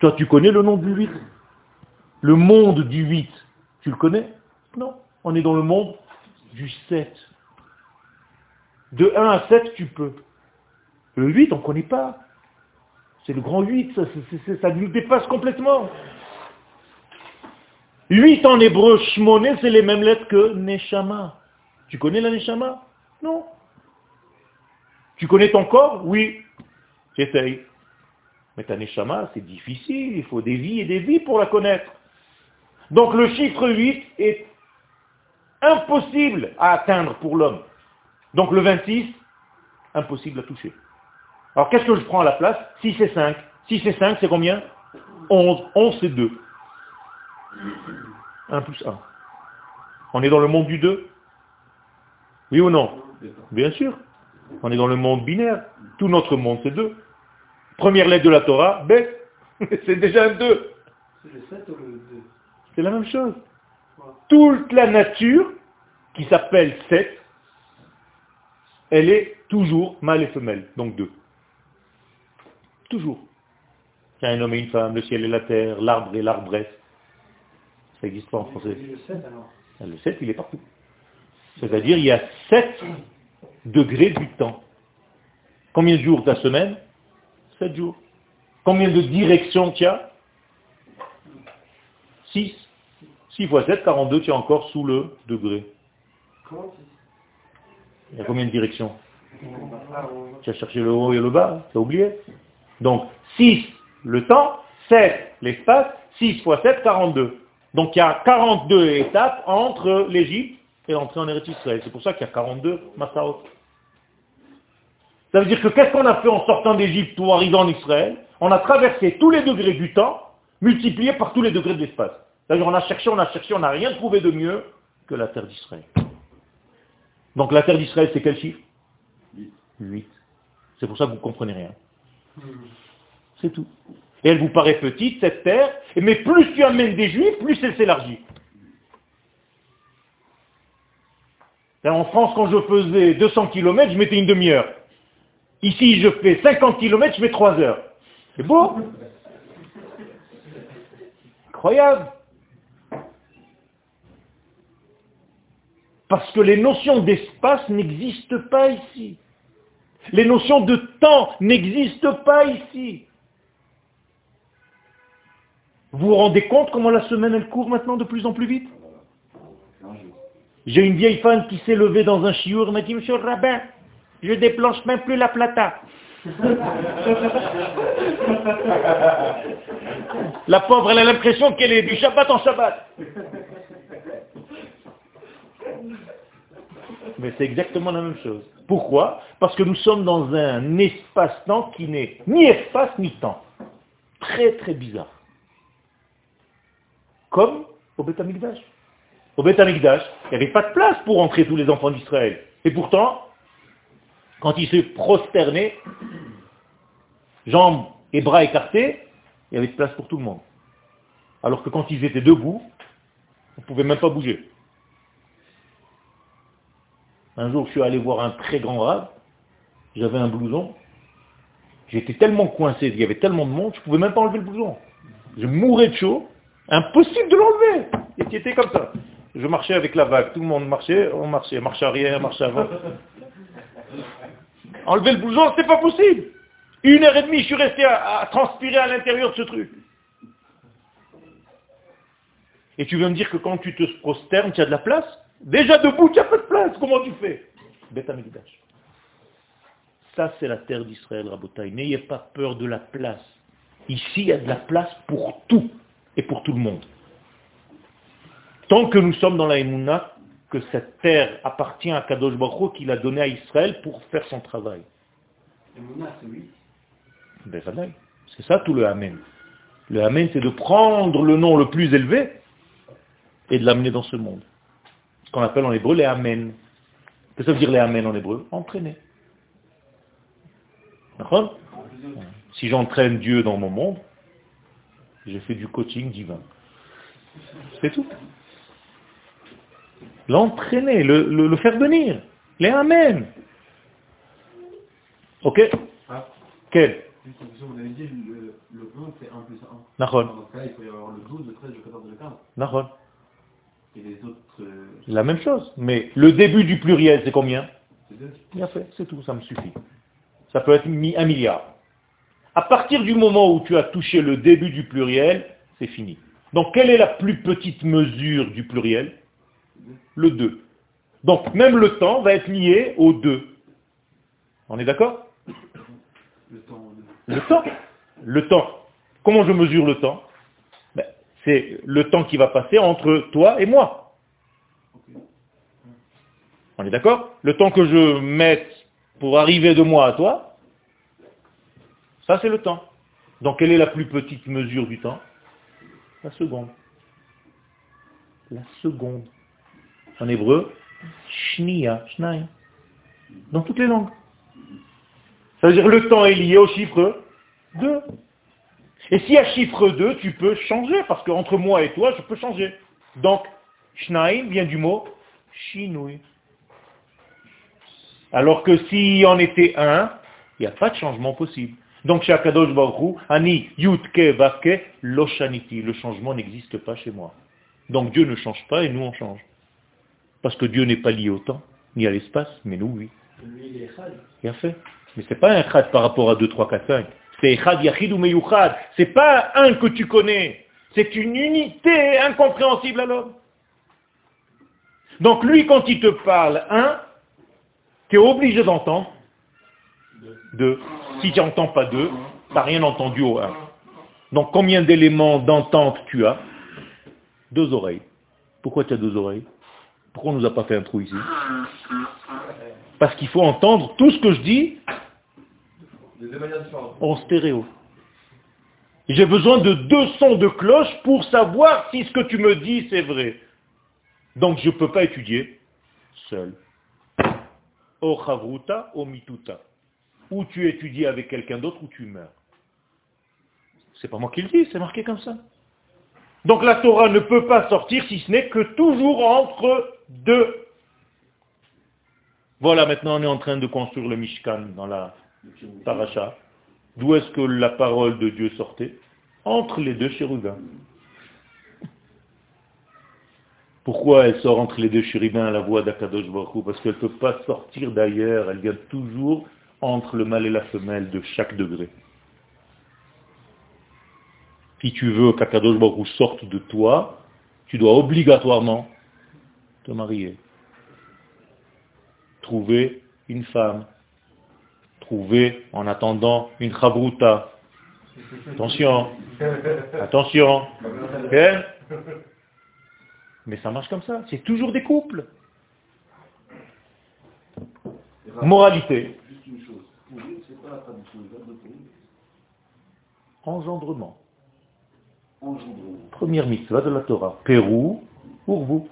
Toi, tu connais le nom du 8 Le monde du 8, tu le connais? Non. On est dans le monde du 7. De 1 à 7, tu peux. Le 8, on ne connaît pas. C'est le grand 8, ça, nous dépasse complètement. 8 en hébreu, shmoné, c'est les mêmes lettres que neshama. Tu connais la neshama? Non. Tu connais ton corps? Oui. J'essaye. Mais ta neshama, c'est difficile, il faut des vies et des vies pour la connaître. Donc le chiffre 8 est impossible à atteindre pour l'homme. Donc le 26, impossible à toucher. Alors qu'est-ce que je prends à la place? 6 et 5. 6 et 5, c'est combien? 11. 11, c'est 2. 1 plus 1. On est dans le monde du 2 Oui ou non? Bien sûr. On est dans le monde binaire. Tout notre monde, c'est deux. Première lettre de la Torah, B. *laughs* c'est déjà un 2. C'est le 7 ou le 2 C'est la même chose. Toute la nature, qui s'appelle 7, elle est toujours mâle et femelle, donc deux. Toujours. Il y a un homme et une femme, le ciel et la terre, l'arbre et l'arbresse. Ça n'existe pas en français. Le 7 alors Le 7, il est partout. C'est-à-dire, il y a 7 degrés du temps. Combien de jours ta semaine? 7 jours. Combien de directions tu as? 6. 6 fois 7, 42, tu es encore sous le degré. Comment Il y a combien de directions Tu as cherché le haut et le bas, tu as oublié. Donc 6 le temps, 7 l'espace, 6 fois 7, 42. Donc il y a 42 étapes entre l'Égypte et l'entrée en Eretz Israël. C'est pour ça qu'il y a 42 Massaot. Ça veut dire que qu'est-ce qu'on a fait en sortant d'Égypte ou arrivant en Israël? On a traversé tous les degrés du temps, multipliés par tous les degrés de l'espace. C'est-à-dire on a cherché, on a cherché, on n'a rien trouvé de mieux que la terre d'Israël. Donc la terre d'Israël, c'est quel chiffre? 8. C'est pour ça que vous ne comprenez rien. C'est tout. Et elle vous paraît petite, cette terre, mais plus tu amènes des juifs, plus elle s'élargit. En France, quand je faisais 200 km, je mettais une demi-heure. Ici, je fais 50 km, je mets 3 heures. C'est beau? Incroyable Parce que les notions d'espace n'existent pas ici. Les notions de temps n'existent pas ici. Vous vous rendez compte comment la semaine elle court maintenant de plus en plus vite? J'ai une vieille femme qui s'est levée dans un chiour, elle m'a dit, monsieur le rabbin, je déplanche même plus la plata. *laughs* la pauvre, elle a l'impression qu'elle est du Shabbat en Shabbat. Mais c'est exactement la même chose. Pourquoi? Parce que nous sommes dans un espace-temps qui n'est ni espace ni temps. Très très bizarre. Comme au Beth Amikdash. Au Beth Amikdash, il n'y avait pas de place pour entrer tous les enfants d'Israël. Et pourtant, quand ils se prosternaient, jambes et bras écartés, il y avait de place pour tout le monde. Alors que quand ils étaient debout, on ne pouvait même pas bouger. Un jour, je suis allé voir un très grand rave, j'avais un blouson, j'étais tellement coincé, il y avait tellement de monde, je ne pouvais même pas enlever le blouson. Je mourais de chaud, impossible de l'enlever. Et c'était comme ça. Je marchais avec la vague, tout le monde marchait, on marchait, marche arrière, marche avant. *laughs* Enlever le blouson, c'est pas possible. Une heure et demie, je suis resté à, à transpirer à l'intérieur de ce truc. Et tu veux me dire que quand tu te prosternes, tu as de la place? Déjà debout, tu n'as pas de place. Comment tu fais? Beth Amikdash. Ça, c'est la terre d'Israël, Rabotai. N'ayez pas peur de la place. Ici, il y a de la place pour tout et pour tout le monde. Tant que nous sommes dans la Emouna, que cette terre appartient à Kadosh Baruch qu'il a donné à Israël pour faire son travail. Emouna, c'est oui. Ben. C'est ça tout le Amen. Le Amen, c'est de prendre le nom le plus élevé et de l'amener dans ce monde. Ce qu'on appelle en hébreu les Amen. Qu'est-ce que ça veut dire les Amen en hébreu? Entraîner. D'accord? Si j'entraîne Dieu dans mon monde, j'ai fait du coaching divin. C'est tout. L'entraîner, le, le- le faire venir. Les Amen. Ok? Ah. Quel? Vous avez dit le, le 1 c'est 1 plus 1. Nahon. Dans ce cas, il faut y avoir le 12, le 13, le 14 et le 15. Nahon. Et les autres, euh, La même chose. Mais le début du pluriel, c'est combien? C'est 2. Bien fait, c'est tout, ça me suffit. Ça peut être un milliard. À partir du moment où tu as touché le début du pluriel, c'est fini. Donc quelle est la plus petite mesure du pluriel? Le 2. Donc même le temps va être lié au 2. On est d'accord? Le temps. Le temps. Le temps. Comment je mesure le temps? C'est le temps qui va passer entre toi et moi. On est d'accord? Le temps que je mette pour arriver de moi à toi, ça c'est le temps. Donc quelle est la plus petite mesure du temps? La seconde. La seconde. En hébreu, shnia, shnaim. Dans toutes les langues. Ça veut dire le temps est lié au chiffre 2. Et s'il y a chiffre 2, tu peux changer, parce qu'entre moi et toi, je peux changer. Donc, shnaim vient du mot shinui. Alors que s'il en était un, il n'y a pas de changement possible. Donc chez Akadosh Baruch Ani Yutke Vaske Loshaniti, le changement n'existe pas chez moi. Donc Dieu ne change pas et nous on change. Parce que Dieu n'est pas lié au temps, ni à l'espace, mais nous oui. Lui, il est. Bien fait. Mais c'est pas un chad par rapport à 2, 3, 4, 5. C'est chad yachid. C'est pas un que tu connais. C'est une unité incompréhensible à l'homme. Donc lui, quand il te parle un, tu es obligé d'entendre deux. Si tu n'entends pas deux, tu n'as rien entendu au un. Donc combien d'éléments d'entente tu as? Deux oreilles. Pourquoi tu as deux oreilles? Pourquoi on ne nous a pas fait un trou ici? Parce qu'il faut entendre tout ce que je dis De deux manières différentes. En stéréo. J'ai besoin de deux sons de cloche pour savoir si ce que tu me dis c'est vrai. Donc je ne peux pas étudier seul. O chavruta, o mituta. Ou tu étudies avec quelqu'un d'autre ou tu meurs. C'est pas moi qui le dis, c'est marqué comme ça. Donc la Torah ne peut pas sortir si ce n'est que toujours entre deux. Voilà, maintenant on est en train de construire le Mishkan dans la paracha. D'où est-ce que la parole de Dieu sortait Entre les deux chérubins. Pourquoi elle sort entre les deux chérubins la voix d'Akadosh Baruch Parce qu'elle ne peut pas sortir d'ailleurs, elle vient toujours entre le mâle et la femelle de chaque degré. Si tu veux qu'Akadosh Baruch sorte de toi, tu dois obligatoirement te marier. Trouver une femme. Trouver, en attendant, une chabruta. Attention, attention. Ok Mais ça marche comme ça. C'est toujours des couples. Moralité. Engendrement. Première mitzvah de la Torah. Pérou, pour vous.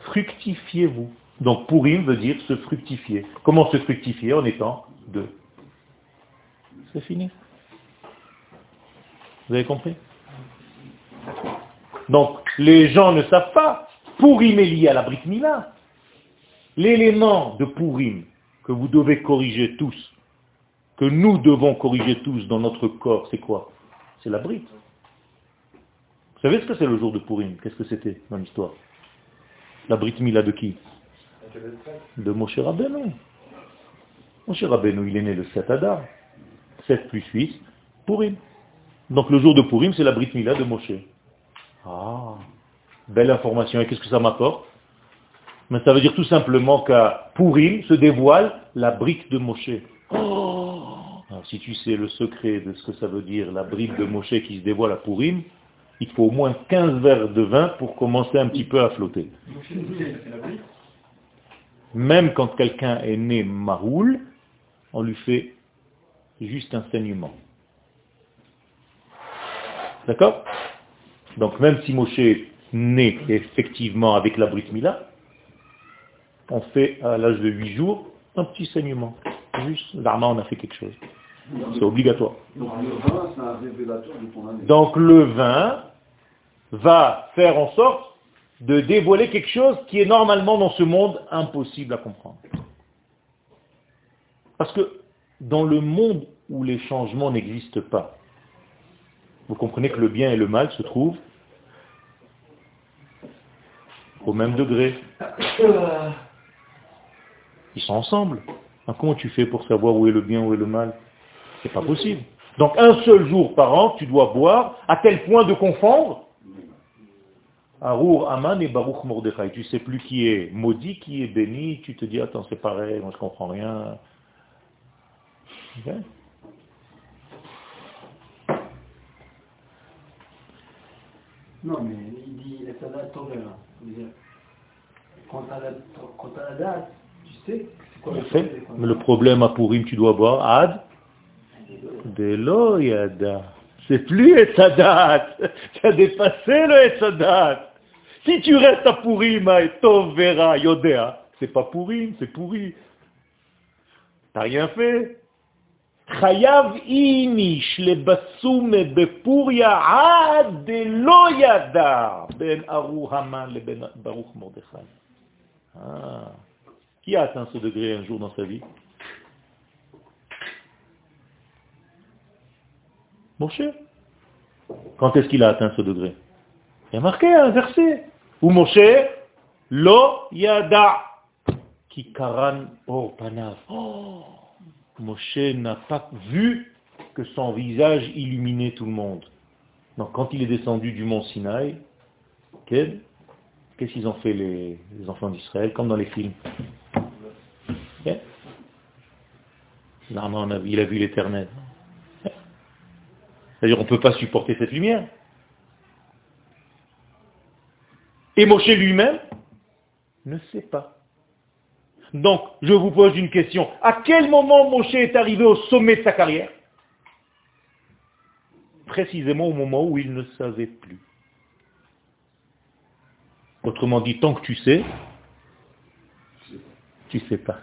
Fructifiez-vous. Donc pourim veut dire se fructifier. Comment se fructifier en étant deux C'est fini. Vous avez compris? Donc les gens ne savent pas. Pourim est lié à la Brit Mila. L'élément de Pourim que vous devez corriger tous, que nous devons corriger tous dans notre corps, c'est quoi? C'est la Brit. Vous savez ce que c'est le jour de Pourim Qu'est-ce que c'était dans l'histoire? La Brit Mila de qui? De Moshe Rabbeinu. Moshe Rabbeinu, il est né le 7 Adar. 7 plus 8, Pourim. Donc le jour de Pourim, c'est la Brit Mila de Moshe. Ah, belle information. Et qu'est-ce que ça m'apporte? Mais ça veut dire tout simplement qu'à Pourim se dévoile la brique de Moshe. Alors, si tu sais le secret de ce que ça veut dire, la brique de Moshe qui se dévoile à Pourim, il te faut au moins 15 verres de vin pour commencer un petit peu à flotter. Même quand quelqu'un est né maroul, on lui fait juste un saignement. D'accord? Donc même si Moshe est né effectivement avec la Brit Mila, on fait à l'âge de 8 jours un petit saignement. Juste, l'arma, on a fait quelque chose. C'est obligatoire. Donc le vin, c'est un révélateur de ton année. Donc le vin va faire en sorte de dévoiler quelque chose qui est normalement dans ce monde impossible à comprendre. Parce que dans le monde où les changements n'existent pas, vous comprenez que le bien et le mal se trouvent au même degré. Ils sont ensemble. Alors, comment tu fais pour savoir où est le bien, où est le mal? C'est pas possible. Donc un seul jour par an, tu dois boire à tel point de confondre Arour Aman et Baruch Mordechai. Tu sais plus qui est maudit, qui est béni. Tu te dis, attends, c'est pareil, moi je comprends rien. Non, mais il dit dire, Quand t'as la, date, tu sais c'est quoi En le fait, mais le problème à Purim, tu dois boire Ad Delo Yada. C'est plus Etzadat. *laughs* Tu as dépassé le Etzadat. Si tu restes à Purim, Tovera, Yodea, c'est pas Purim, c'est pourri. T'as rien fait. Chayav inish le basume bepuria ad lo yada ben Aru Haman le ben Baruch Mordechai. Ah. Qui a atteint ce degré un jour dans sa vie? Moshe. Quand est-ce qu'il a atteint ce degré? Il y a marqué un verset où Moshe, lo yada, qui karan or panav. Oh, Moshe n'a pas vu que son visage illuminait tout le monde. Donc quand il est descendu du mont Sinaï, qu'est-ce qu'ils ont fait les, enfants d'Israël, comme dans les films? Ok Normalement, on a vu- il a vu l'éternel. C'est-à-dire on ne peut pas supporter cette lumière. Et Moshe lui-même ne sait pas. Donc, je vous pose une question. À quel moment Moshe est arrivé au sommet de sa carrière? Précisément au moment où il ne savait plus. Autrement dit, tant que tu sais, tu sais pas.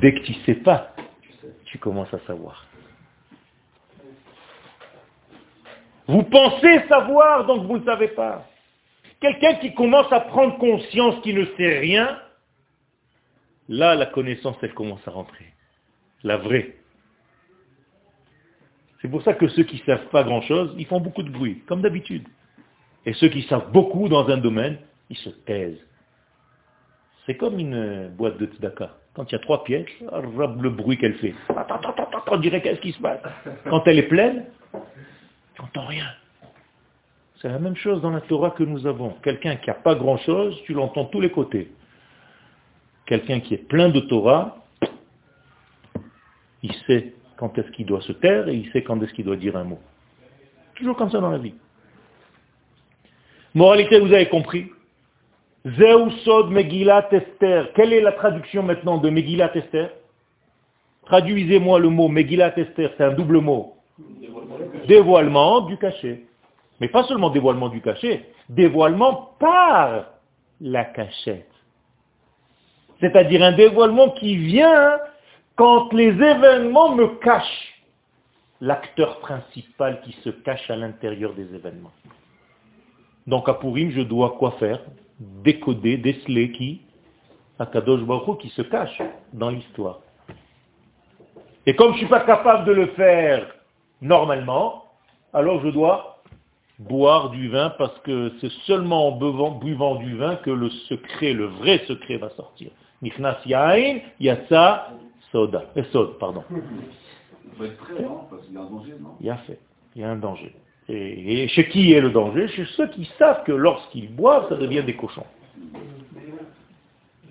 Dès que tu sais pas, tu commences à savoir. Vous pensez savoir, donc vous ne savez pas. Quelqu'un qui commence à prendre conscience qu'il ne sait rien, là, la connaissance, elle commence à rentrer. La vraie. C'est pour ça que ceux qui ne savent pas grand-chose, ils font beaucoup de bruit, comme d'habitude. Et ceux qui savent beaucoup dans un domaine, ils se taisent. C'est comme une boîte de tzedaka. Quand il y a trois pièces, le bruit qu'elle fait. On dirait qu'est-ce qui se passe. Quand elle est pleine, tu n'entends rien. C'est la même chose dans la Torah que nous avons. Quelqu'un qui n'a pas grand-chose, tu l'entends tous les côtés. Quelqu'un qui est plein de Torah, il sait quand est-ce qu'il doit se taire et il sait quand est-ce qu'il doit dire un mot. Toujours comme ça dans la vie. Moralité, vous avez compris Zeusod Megillat Esther. Quelle est la traduction maintenant de Megillat Esther? Traduisez-moi le mot Megillat Esther, c'est un double mot. Dévoilement du cachet. Mais pas seulement dévoilement du cachet, dévoilement par la cachette. C'est-à-dire un dévoilement qui vient quand les événements me cachent l'acteur principal qui se cache à l'intérieur des événements. Donc à Purim, je dois quoi faire? Décoder, déceler qui? Akadosh Baruch qui se cache dans l'histoire. Et comme je ne suis pas capable de le faire normalement, alors je dois boire du vin parce que c'est seulement en buvant, buvant du vin que le secret, le vrai secret va sortir. Nichnas yain, yatsa, soda. Et sod, pardon. Il faut être prêt, non Parce qu'il y a un danger, non Il y a fait. Il y a un danger. Et, et chez qui est le danger Chez ceux qui savent que lorsqu'ils boivent, ça devient des cochons.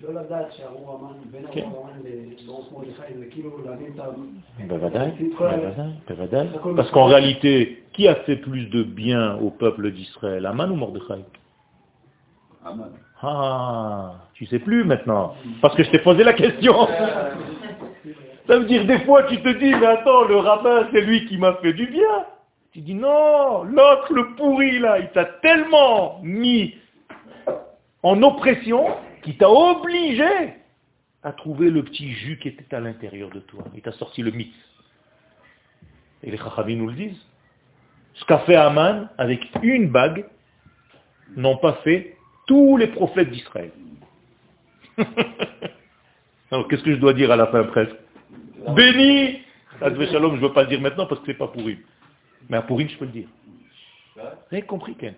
לא לדעת שהארור המן, בין כן. הארור המן לברוך מרדכי, זה כאילו להבין את ה... בוודאי, את כל ה- בוודאי, בוודאי. Parce qu'en réalité, qui a fait plus de bien au peuple d'Israël? Aman ou Mordechai? Aman. Ah, tu sais plus maintenant. Parce que je t'ai posé la question. *laughs* Ça veut dire, des fois, tu te dis, mais attends, le rabbin, c'est lui qui m'a fait du bien. Tu dis, non, l'autre, le pourri, là, il t'a tellement mis en oppression qu'il t'a obligé à trouver le petit jus qui était à l'intérieur de toi. Il t'a sorti le mix. Et les Chachamim nous le disent. Ce qu'a fait Aman avec une bague, n'ont pas fait tous les prophètes d'Israël. *laughs* Alors qu'est-ce que je dois dire à la fin presque Béni Advé Shalom, je ne veux pas le dire maintenant parce que c'est pas pourri. Mais à Purim, je peux le dire. Vous avez compris, Ken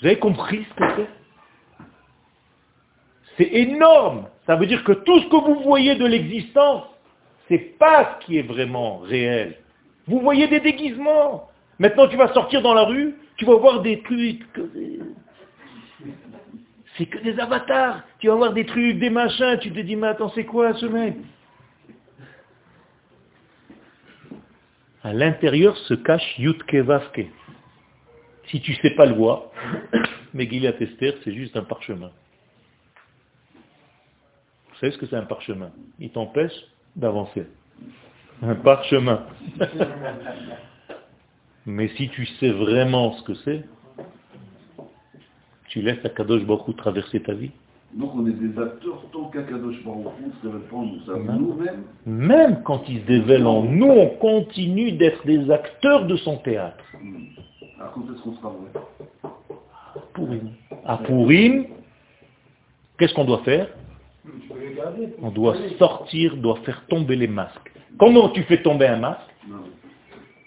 Vous avez compris ce que c'est C'est énorme. Ça veut dire que tout ce que vous voyez de l'existence, c'est pas ce qui est vraiment réel. Vous voyez des déguisements. Maintenant, tu vas sortir dans la rue, tu vas voir des trucs. C'est que des avatars. Tu vas voir des trucs, des machins. Tu te dis, mais attends, c'est quoi ce mec? À l'intérieur se cache Yutke Vavke. Si tu sais pas le voir, *coughs* Megillat Esther, c'est juste un parchemin. Vous savez ce que c'est un parchemin? Il t'empêche d'avancer. Un parchemin. *laughs* Mais si tu sais vraiment ce que c'est, Tu laisses à Kadosh Baruch traverser ta vie. Donc on est des acteurs tant qu'Akadosh Baruch Hu se en nous. Nous-mêmes, Même quand il se dévèle en nous, on continue d'être des acteurs de son théâtre. hmm. alors quand est-ce qu'on sera vrai? Pourim. À Pourim, qu'est-ce qu'on doit faire? On doit sortir, doit faire tomber les masques. Comment tu fais tomber un masque?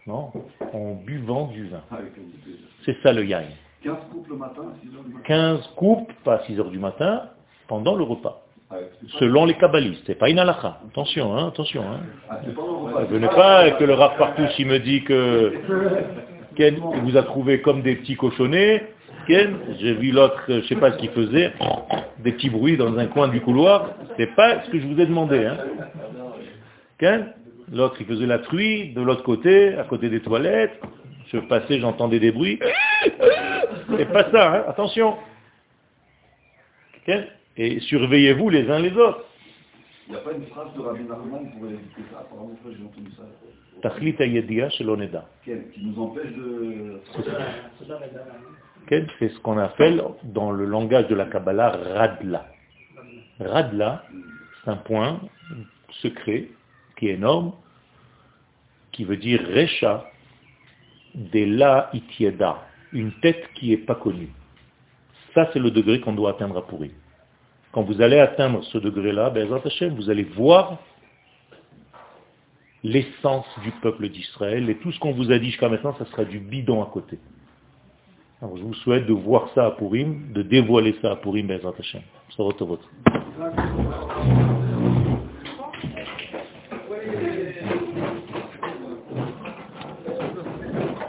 Non, en buvant du vin. idée. C'est ça le yaïn. 15 coupes le matin, 6 heures du matin. 15 coupes, pas à 6 heures du matin, pendant le repas. Ah, Selon les kabbalistes. C'est pas une halakha. Attention, hein, attention. Hein. Ah, pas. Venez pas que le Rav partout il me dit que *laughs* vous a trouvé comme des petits cochonnets. Ken, j'ai vu l'autre, je sais pas ce qu'il faisait, des petits bruits dans un coin du couloir. C'est pas ce que je vous ai demandé. Hein. Ken, l'autre il faisait la truie de l'autre côté, à côté des toilettes. Je passais, j'entendais des bruits. C'est pas ça, hein. attention. Ken, et surveillez-vous les uns les autres. Il n'y a pas une phrase de Rabbi Nachman pour éviter ça? Apparemment, j'ai entendu ça. Tachlit hayediya shelo neda. Quel Qui nous empêche de... C'est ce qu'on appelle dans le langage de la Kabbalah Radla. Radla, c'est un point secret qui est énorme, qui veut dire Recha de la Itieda, une tête qui n'est pas connue. Ça, c'est le degré qu'on doit atteindre à Pourri. Quand vous allez atteindre ce degré-là, Hashem, vous allez voir l'essence du peuple d'Israël, et tout ce qu'on vous a dit jusqu'à maintenant, ça sera du bidon à côté. Je vous souhaite de voir ça à Purim, de dévoiler ça à Purim, Bezrat Hashem.